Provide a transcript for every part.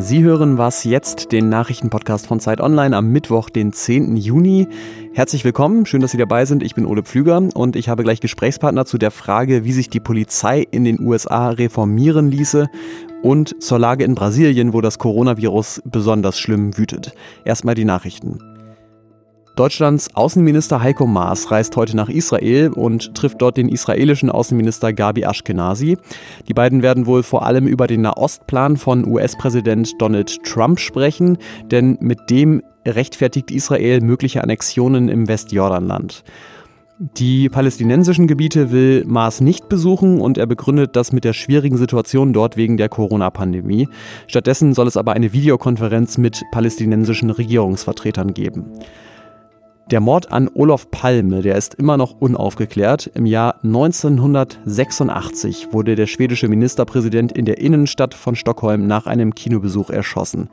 Sie hören was jetzt, den Nachrichtenpodcast von Zeit Online am Mittwoch, den 10. Juni. Herzlich willkommen, schön, dass Sie dabei sind. Ich bin Ole Pflüger und ich habe gleich Gesprächspartner zu der Frage, wie sich die Polizei in den USA reformieren ließe und zur Lage in Brasilien, wo das Coronavirus besonders schlimm wütet. Erstmal die Nachrichten. Deutschlands Außenminister Heiko Maas reist heute nach Israel und trifft dort den israelischen Außenminister Gabi Ashkenazi. Die beiden werden wohl vor allem über den Nahostplan von US-Präsident Donald Trump sprechen, denn mit dem rechtfertigt Israel mögliche Annexionen im Westjordanland. Die palästinensischen Gebiete will Maas nicht besuchen und er begründet das mit der schwierigen Situation dort wegen der Corona-Pandemie. Stattdessen soll es aber eine Videokonferenz mit palästinensischen Regierungsvertretern geben. Der Mord an Olof Palme, der ist immer noch unaufgeklärt. Im Jahr 1986 wurde der schwedische Ministerpräsident in der Innenstadt von Stockholm nach einem Kinobesuch erschossen.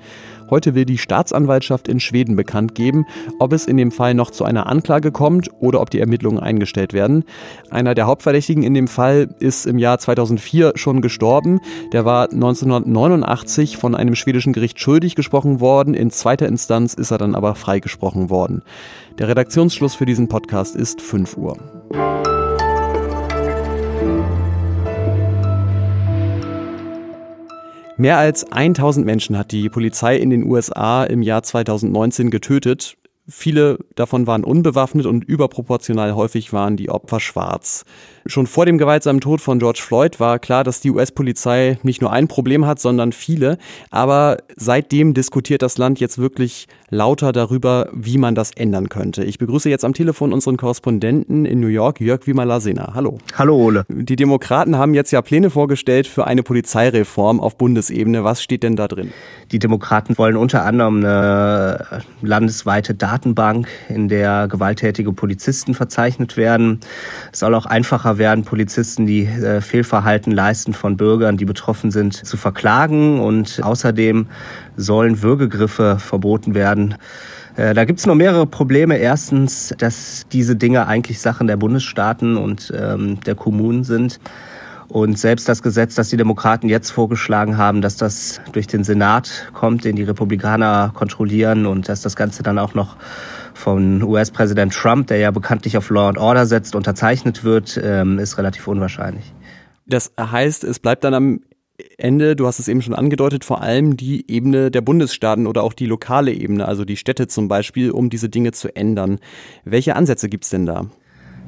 Heute will die Staatsanwaltschaft in Schweden bekannt geben, ob es in dem Fall noch zu einer Anklage kommt oder ob die Ermittlungen eingestellt werden. Einer der Hauptverdächtigen in dem Fall ist im Jahr 2004 schon gestorben. Der war 1989 von einem schwedischen Gericht schuldig gesprochen worden. In zweiter Instanz ist er dann aber freigesprochen worden. Der Redaktionsschluss für diesen Podcast ist 5 Uhr. Mehr als 1000 Menschen hat die Polizei in den USA im Jahr 2019 getötet. Viele davon waren unbewaffnet und überproportional häufig waren die Opfer schwarz. Schon vor dem gewaltsamen Tod von George Floyd war klar, dass die US-Polizei nicht nur ein Problem hat, sondern viele. Aber seitdem diskutiert das Land jetzt wirklich lauter darüber, wie man das ändern könnte. Ich begrüße jetzt am Telefon unseren Korrespondenten in New York, Jörg Wimalasena. Hallo. Hallo, Ole. Die Demokraten haben jetzt ja Pläne vorgestellt für eine Polizeireform auf Bundesebene. Was steht denn da drin? Die Demokraten wollen unter anderem eine landesweite Datenbank, in der gewalttätige Polizisten verzeichnet werden. Es soll auch einfacher werden, Polizisten, die äh, Fehlverhalten leisten von Bürgern, die betroffen sind, zu verklagen. Und außerdem sollen Würgegriffe verboten werden. Äh, da gibt es noch mehrere Probleme. Erstens, dass diese Dinge eigentlich Sachen der Bundesstaaten und ähm, der Kommunen sind. Und selbst das Gesetz, das die Demokraten jetzt vorgeschlagen haben, dass das durch den Senat kommt, den die Republikaner kontrollieren und dass das Ganze dann auch noch von US-Präsident Trump, der ja bekanntlich auf Law and Order setzt, unterzeichnet wird, ähm, ist relativ unwahrscheinlich. Das heißt, es bleibt dann am Ende, du hast es eben schon angedeutet, vor allem die Ebene der Bundesstaaten oder auch die lokale Ebene, also die Städte zum Beispiel, um diese Dinge zu ändern. Welche Ansätze gibt es denn da?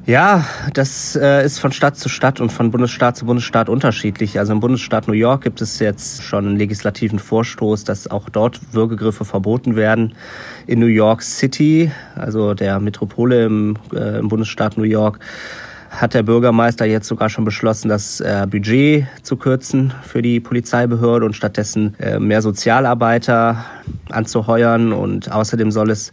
Ja, das äh, ist von Stadt zu Stadt und von Bundesstaat zu Bundesstaat unterschiedlich. Also im Bundesstaat New York gibt es jetzt schon einen legislativen Vorstoß, dass auch dort Würgegriffe verboten werden. In New York City, also der Metropole im, äh, im Bundesstaat New York, hat der Bürgermeister jetzt sogar schon beschlossen, das äh, Budget zu kürzen für die Polizeibehörde und stattdessen äh, mehr Sozialarbeiter anzuheuern. Und außerdem soll es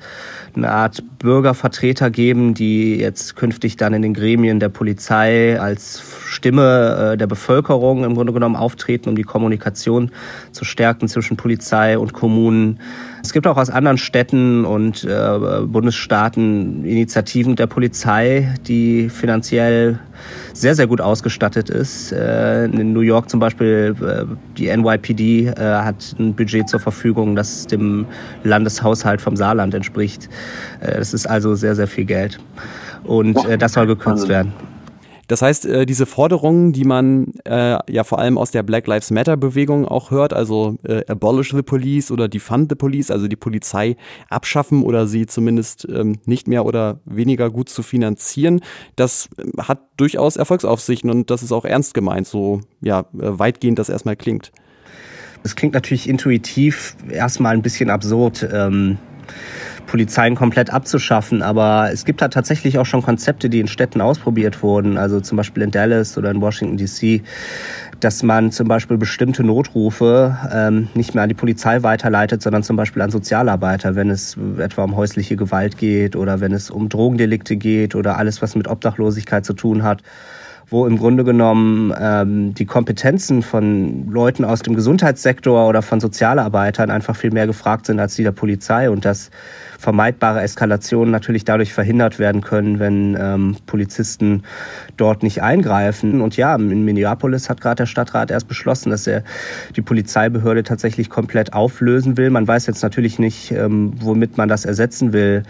eine Art Bürgervertreter geben, die jetzt künftig dann in den Gremien der Polizei als Stimme äh, der Bevölkerung im Grunde genommen auftreten, um die Kommunikation zu stärken zwischen Polizei und Kommunen. Es gibt auch aus anderen Städten und äh, Bundesstaaten Initiativen der Polizei, die finanziell sehr, sehr gut ausgestattet ist. Äh, in New York zum Beispiel, äh, die NYPD äh, hat ein Budget zur Verfügung, das dem Landeshaushalt vom Saarland entspricht. Das ist also sehr, sehr viel Geld. Und das soll gekürzt werden. Das heißt, äh, diese Forderungen, die man äh, ja vor allem aus der Black Lives Matter Bewegung auch hört, also äh, abolish the police oder defund the police, also die Polizei abschaffen oder sie zumindest ähm, nicht mehr oder weniger gut zu finanzieren, das äh, hat durchaus Erfolgsaussichten und das ist auch ernst gemeint, so ja, äh, weitgehend das erstmal klingt. Es klingt natürlich intuitiv erstmal ein bisschen absurd. Ähm Polizeien komplett abzuschaffen. Aber es gibt da tatsächlich auch schon Konzepte, die in Städten ausprobiert wurden, also zum Beispiel in Dallas oder in Washington DC, dass man zum Beispiel bestimmte Notrufe ähm, nicht mehr an die Polizei weiterleitet, sondern zum Beispiel an Sozialarbeiter, wenn es etwa um häusliche Gewalt geht oder wenn es um Drogendelikte geht oder alles, was mit Obdachlosigkeit zu tun hat. Wo im Grunde genommen ähm, die Kompetenzen von Leuten aus dem Gesundheitssektor oder von Sozialarbeitern einfach viel mehr gefragt sind als die der Polizei und dass vermeidbare Eskalationen natürlich dadurch verhindert werden können, wenn ähm, Polizisten dort nicht eingreifen. Und ja, in Minneapolis hat gerade der Stadtrat erst beschlossen, dass er die Polizeibehörde tatsächlich komplett auflösen will. Man weiß jetzt natürlich nicht, ähm, womit man das ersetzen will.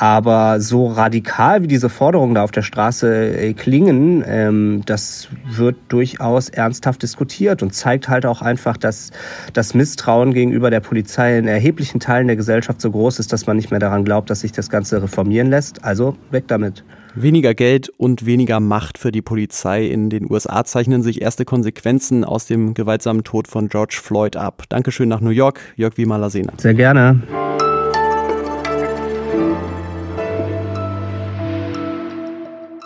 Aber so radikal, wie diese Forderungen da auf der Straße äh, klingen, ähm, das wird durchaus ernsthaft diskutiert und zeigt halt auch einfach, dass das Misstrauen gegenüber der Polizei in erheblichen Teilen der Gesellschaft so groß ist, dass man nicht mehr daran glaubt, dass sich das Ganze reformieren lässt. Also weg damit. Weniger Geld und weniger Macht für die Polizei in den USA zeichnen sich erste Konsequenzen aus dem gewaltsamen Tod von George Floyd ab. Dankeschön nach New York, Jörg Wiemer-Lasena. Sehr gerne.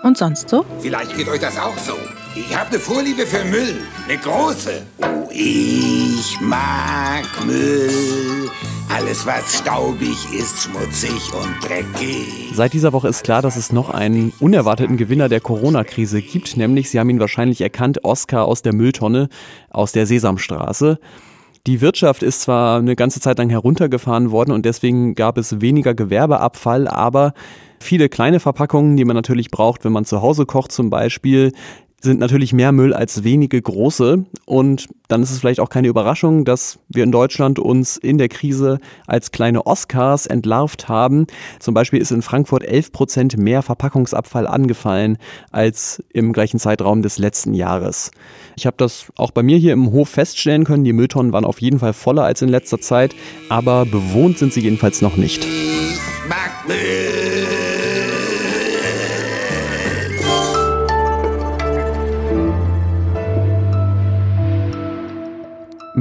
Und sonst so? Vielleicht geht euch das auch so. Ich habe eine Vorliebe für Müll. Eine große. Oh, ich mag Müll. Alles, was staubig ist, schmutzig und dreckig. Seit dieser Woche ist klar, dass es noch einen unerwarteten Gewinner der Corona-Krise gibt, nämlich, Sie haben ihn wahrscheinlich erkannt, Oscar aus der Mülltonne aus der Sesamstraße. Die Wirtschaft ist zwar eine ganze Zeit lang heruntergefahren worden und deswegen gab es weniger Gewerbeabfall, aber viele kleine Verpackungen, die man natürlich braucht, wenn man zu Hause kocht zum Beispiel, sind natürlich mehr Müll als wenige große. Und dann ist es vielleicht auch keine Überraschung, dass wir in Deutschland uns in der Krise als kleine Oscars entlarvt haben. Zum Beispiel ist in Frankfurt 11 Prozent mehr Verpackungsabfall angefallen als im gleichen Zeitraum des letzten Jahres. Ich habe das auch bei mir hier im Hof feststellen können. Die Mülltonnen waren auf jeden Fall voller als in letzter Zeit, aber bewohnt sind sie jedenfalls noch nicht. Mag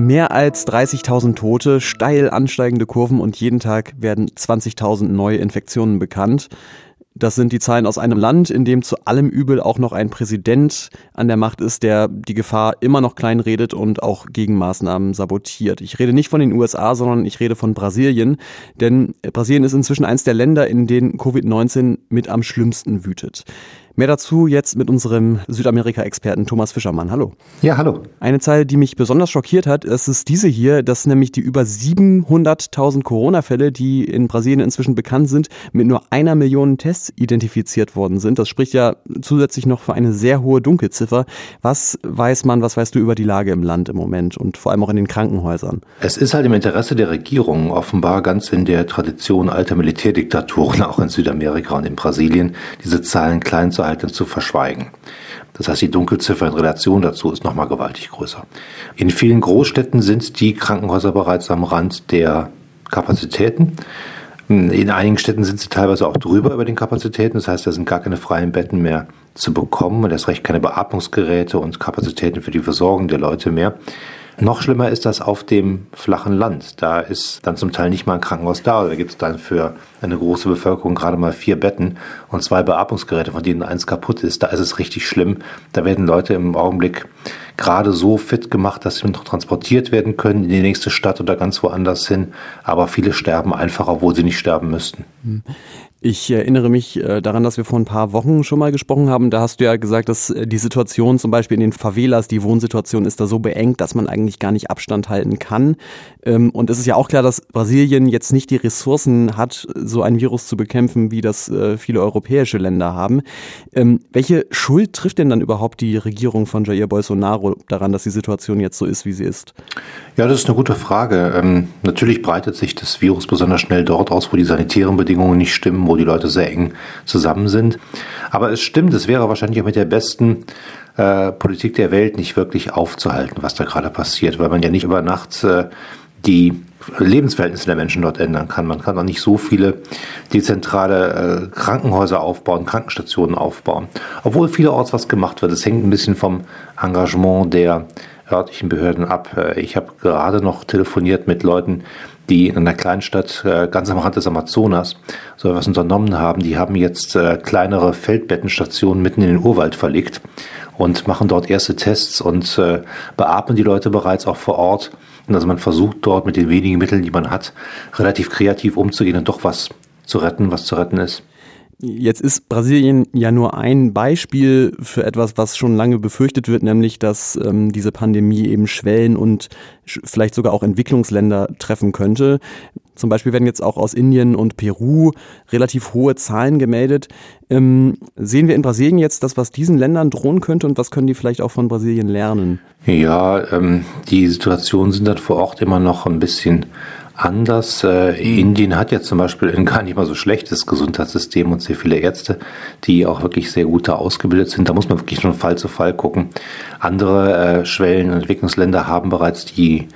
Mehr als 30.000 Tote, steil ansteigende Kurven und jeden Tag werden 20.000 neue Infektionen bekannt. Das sind die Zahlen aus einem Land, in dem zu allem Übel auch noch ein Präsident an der Macht ist, der die Gefahr immer noch kleinredet und auch Gegenmaßnahmen sabotiert. Ich rede nicht von den USA, sondern ich rede von Brasilien, denn Brasilien ist inzwischen eines der Länder, in denen Covid-19 mit am schlimmsten wütet. Mehr dazu jetzt mit unserem Südamerika-Experten Thomas Fischermann. Hallo. Ja, hallo. Eine Zahl, die mich besonders schockiert hat, ist, ist diese hier, dass nämlich die über 700.000 Corona-Fälle, die in Brasilien inzwischen bekannt sind, mit nur einer Million Tests identifiziert worden sind. Das spricht ja zusätzlich noch für eine sehr hohe Dunkelziffer. Was weiß man, was weißt du über die Lage im Land im Moment und vor allem auch in den Krankenhäusern? Es ist halt im Interesse der Regierung, offenbar ganz in der Tradition alter Militärdiktaturen, auch in Südamerika und in Brasilien, diese Zahlen klein zu Seite zu verschweigen. Das heißt, die Dunkelziffer in Relation dazu ist nochmal gewaltig größer. In vielen Großstädten sind die Krankenhäuser bereits am Rand der Kapazitäten. In einigen Städten sind sie teilweise auch drüber über den Kapazitäten. Das heißt, da sind gar keine freien Betten mehr zu bekommen und erst recht keine Beatmungsgeräte und Kapazitäten für die Versorgung der Leute mehr. Noch schlimmer ist das auf dem flachen Land. Da ist dann zum Teil nicht mal ein Krankenhaus da. Da gibt es dann für eine große Bevölkerung gerade mal vier Betten und zwei Beatmungsgeräte, von denen eins kaputt ist. Da ist es richtig schlimm. Da werden Leute im Augenblick gerade so fit gemacht, dass sie noch transportiert werden können in die nächste Stadt oder ganz woanders hin. Aber viele sterben einfach, obwohl sie nicht sterben müssten. Ich erinnere mich äh, daran, dass wir vor ein paar Wochen schon mal gesprochen haben. Da hast du ja gesagt, dass äh, die Situation zum Beispiel in den Favelas, die Wohnsituation ist da so beengt, dass man eigentlich gar nicht Abstand halten kann. Ähm, und es ist ja auch klar, dass Brasilien jetzt nicht die Ressourcen hat, so ein Virus zu bekämpfen, wie das äh, viele europäische Länder haben. Ähm, welche Schuld trifft denn dann überhaupt die Regierung von Jair Bolsonaro daran, dass die Situation jetzt so ist, wie sie ist? Ja, das ist eine gute Frage. Ähm, natürlich breitet sich das Virus besonders schnell dort aus, wo die sanitären Bedingungen nicht stimmen, wo die Leute sehr eng zusammen sind. Aber es stimmt, es wäre wahrscheinlich auch mit der besten äh, Politik der Welt nicht wirklich aufzuhalten, was da gerade passiert, weil man ja nicht über Nacht äh, die Lebensverhältnisse der Menschen dort ändern kann. Man kann auch nicht so viele dezentrale äh, Krankenhäuser aufbauen, Krankenstationen aufbauen. Obwohl vielerorts was gemacht wird. Es hängt ein bisschen vom Engagement der örtlichen Behörden ab. Äh, ich habe gerade noch telefoniert mit Leuten, die in einer Kleinstadt äh, ganz am Rand des Amazonas so etwas unternommen haben. Die haben jetzt äh, kleinere Feldbettenstationen mitten in den Urwald verlegt und machen dort erste Tests und äh, beatmen die Leute bereits auch vor Ort. Also man versucht dort mit den wenigen Mitteln, die man hat, relativ kreativ umzugehen und doch was zu retten, was zu retten ist. Jetzt ist Brasilien ja nur ein Beispiel für etwas, was schon lange befürchtet wird, nämlich dass ähm, diese Pandemie eben Schwellen und vielleicht sogar auch Entwicklungsländer treffen könnte. Zum Beispiel werden jetzt auch aus Indien und Peru relativ hohe Zahlen gemeldet. Ähm, sehen wir in Brasilien jetzt das, was diesen Ländern drohen könnte und was können die vielleicht auch von Brasilien lernen? Ja, ähm, die Situationen sind dann vor Ort immer noch ein bisschen anders. Äh, Indien hat ja zum Beispiel ein gar nicht mal so schlechtes Gesundheitssystem und sehr viele Ärzte, die auch wirklich sehr gut da ausgebildet sind. Da muss man wirklich von Fall zu Fall gucken. Andere äh, Schwellen- und Entwicklungsländer haben bereits die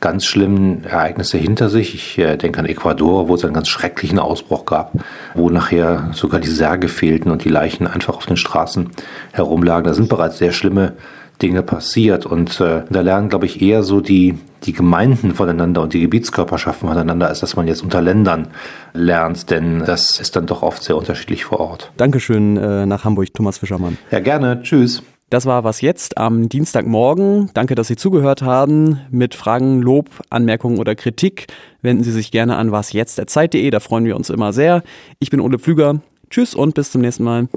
ganz schlimmen Ereignisse hinter sich. Ich äh, denke an Ecuador, wo es einen ganz schrecklichen Ausbruch gab, wo nachher sogar die Särge fehlten und die Leichen einfach auf den Straßen herumlagen. Da sind bereits sehr schlimme Dinge passiert und äh, da lernen, glaube ich, eher so die die Gemeinden voneinander und die Gebietskörperschaften voneinander, als dass man jetzt unter Ländern lernt, denn das ist dann doch oft sehr unterschiedlich vor Ort. Dankeschön äh, nach Hamburg, Thomas Fischermann. Ja, gerne. Tschüss. Das war was jetzt am Dienstagmorgen. Danke, dass Sie zugehört haben. Mit Fragen, Lob, Anmerkungen oder Kritik wenden Sie sich gerne an wasjetzt.zeit.de. Da freuen wir uns immer sehr. Ich bin Ole Pflüger. Tschüss und bis zum nächsten Mal.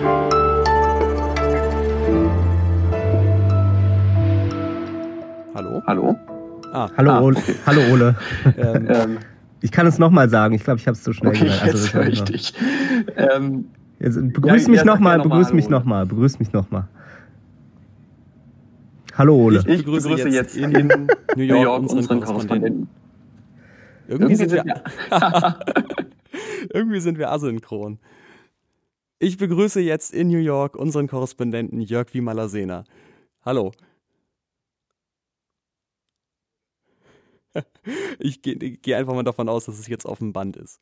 Hallo? Hallo? Ah. Hallo, ah, Ole. Okay. Hallo Ole. Ähm, ähm, ich kann es nochmal sagen. Ich glaube, ich habe es zu schnell okay, gesagt. Also, jetzt richtig. Ähm, begrüß ja, mich nochmal, begrüß mich nochmal, begrüß mich nochmal. Hallo Ole. Ich, ich begrüße, begrüße, jetzt, in, in New York, York unseren, unseren Korrespondenten. Irgendwie, sind wir, Irgendwie sind wir asynchron. Ich begrüße jetzt in New York unseren Korrespondenten Jörg Wimalasena. Hallo. Ich gehe geh einfach mal davon aus, dass es jetzt auf dem Band ist.